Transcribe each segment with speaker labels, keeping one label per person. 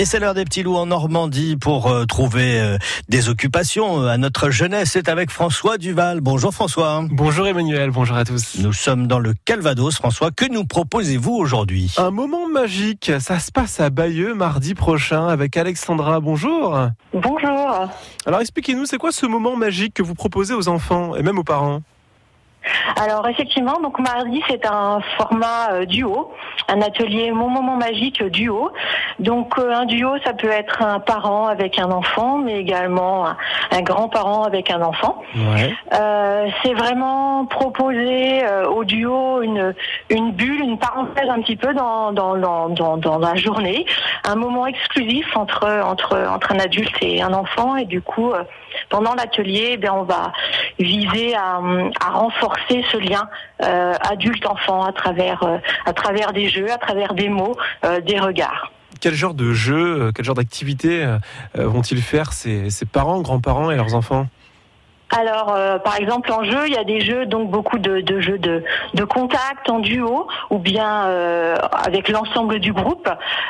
Speaker 1: Et c'est l'heure des petits loups en Normandie pour euh, trouver euh, des occupations euh, à notre jeunesse. C'est avec François Duval. Bonjour François.
Speaker 2: Bonjour Emmanuel, bonjour à tous.
Speaker 1: Nous sommes dans le Calvados. François, que nous proposez-vous aujourd'hui?
Speaker 2: Un moment magique, ça se passe à Bayeux mardi prochain avec Alexandra. Bonjour.
Speaker 3: Bonjour.
Speaker 2: Alors expliquez-nous, c'est quoi ce moment magique que vous proposez aux enfants et même aux parents?
Speaker 3: Alors effectivement, donc mardi c'est un format euh, duo, un atelier Mon moment magique duo. Donc euh, un duo ça peut être un parent avec un enfant, mais également un, grand-parent avec un enfant. Euh, c'est vraiment proposer au duo une une bulle, une parenthèse un petit peu dans dans, dans, dans, dans la journée, un moment exclusif entre entre entre un adulte et un enfant et du coup pendant l'atelier, eh on va viser à, renforcer ce lien euh, adulte-enfant à travers euh, à travers des jeux, à travers des mots, euh, des regards.
Speaker 2: Quel genre de jeu, quel genre d'activité vont-ils faire ces parents, grands-parents et leurs enfants?
Speaker 3: Alors, euh, par exemple, en jeu, il y a des jeux, donc beaucoup de, de jeux de, de, contact en duo, ou bien euh, avec l'ensemble du groupe.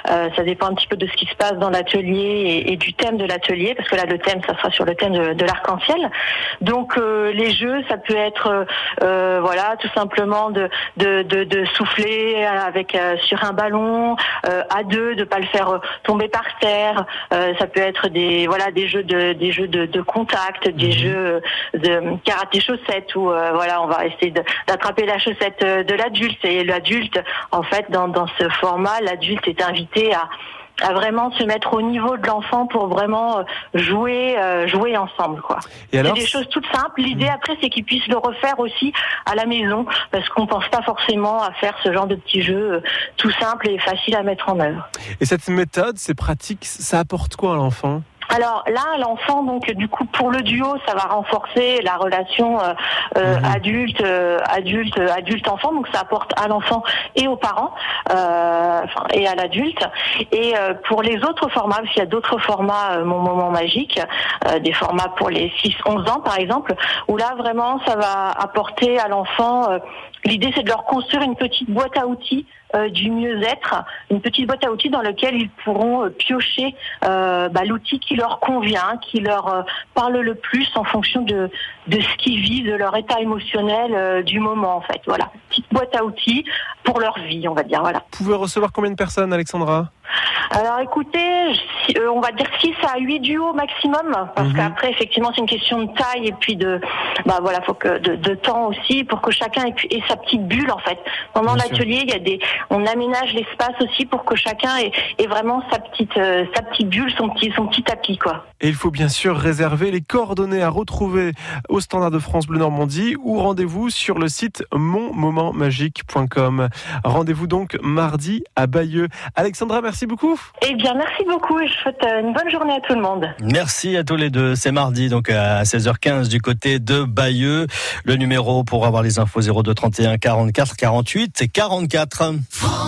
Speaker 3: Euh, ça dépend un petit peu de ce qui se passe dans l'atelier et, du thème de l'atelier, parce que là, le thème, ça sera sur le thème de, de l'arc-en-ciel. Donc, les jeux, ça peut être, voilà, tout simplement de, de, de souffler avec sur un ballon à deux, de pas le faire tomber par terre. ça peut être des, voilà, des jeux de, des jeux de, de contact, des mhm. jeux de karaté chaussette où euh, voilà on va essayer d'attraper la chaussette euh, de l'adulte et l'adulte en fait dans, dans ce format l'adulte est invité à à vraiment se mettre au niveau de l'enfant pour vraiment euh, jouer jouer ensemble quoi. C'est des choses toutes simples. L'idée mmh. après c'est qu'ils puissent le refaire aussi à la maison parce qu'on pense pas forcément à faire ce genre de petits jeux tout simples et faciles à mettre en œuvre.
Speaker 2: Et cette méthode, ces pratiques, ça apporte quoi à l'enfant?
Speaker 3: Alors là, l'enfant, donc du coup, pour le duo, ça va renforcer la relation euh, euh, mhm. adulte, euh, adulte, adulte, enfant. Donc ça apporte à l'enfant et aux parents, et à l'adulte. Et pour les autres formats, parce qu'il y a d'autres formats, mon moment magique, des formats pour les 6-11 ans par exemple, où là vraiment, ça va apporter à l'enfant. L'idée, c'est de leur construire une petite boîte à outils euh, du mieux-être, une petite boîte à outils dans laquelle ils pourront euh, piocher euh, bah, l'outil qui leur convient, qui leur parle le plus en fonction de, de ce qu'ils vivent, de leur état émotionnel du moment en fait. Voilà, petite boîte à outils pour leur vie, on va dire. Voilà.
Speaker 2: Vous pouvez recevoir combien de personnes, Alexandra?
Speaker 3: Alors écoutez, euh, on va dire 6 à 8 duos maximum, parce mhm. qu'après effectivement c'est une question de taille et puis de bah voilà, faut que de, temps aussi pour que chacun ait, sa petite bulle en fait. Pendant l'atelier, il y a des on aménage l'espace aussi pour que chacun ait, vraiment sa petite euh, sa petite bulle, son petit son petit tapis quoi.
Speaker 2: Et il faut bien sûr réserver les coordonnées à retrouver au standard de France Bleu Normandie ou rendez-vous sur le site monmomentmagique.com. Rendez-vous donc mardi à Bayeux. Alexandra, merci beaucoup.
Speaker 3: Eh bien, merci beaucoup et je souhaite euh, une bonne journée à tout le monde.
Speaker 1: Merci à tous les deux. C'est mardi, donc à 16h15 du côté de Bayeux. Le numéro pour avoir les infos 02 31 44 48 et 44. France